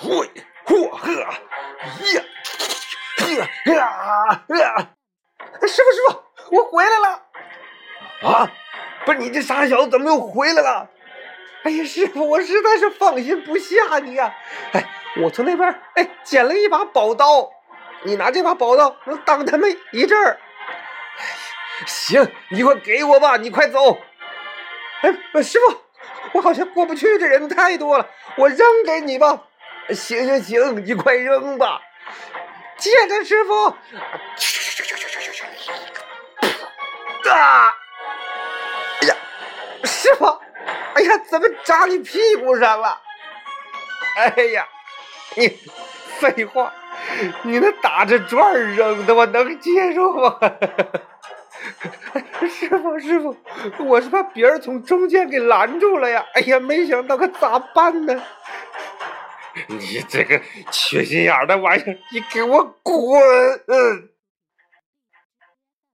嘿，嚯呵，呀，呀呀呀！师傅，师傅，我回来了。啊，不是你这傻小子怎么又回来了？哎呀，师傅，我实在是放心不下你呀。哎，我从那边哎捡了一把宝刀，你拿这把宝刀能挡他们一阵儿。行，你快给我吧，你快走。哎，师傅，我好像过不去，这人太多了，我扔给你吧。行行行，你快扔吧。接着，师傅。啊！哎呀，师傅，哎呀，怎么扎你屁股上了？哎呀，你废话，你那打着转扔的，我能接受吗？师傅，师傅，我是把别人从中间给拦住了呀！哎呀，没想到可咋办呢？你这个缺心眼的玩意儿，你给我滚！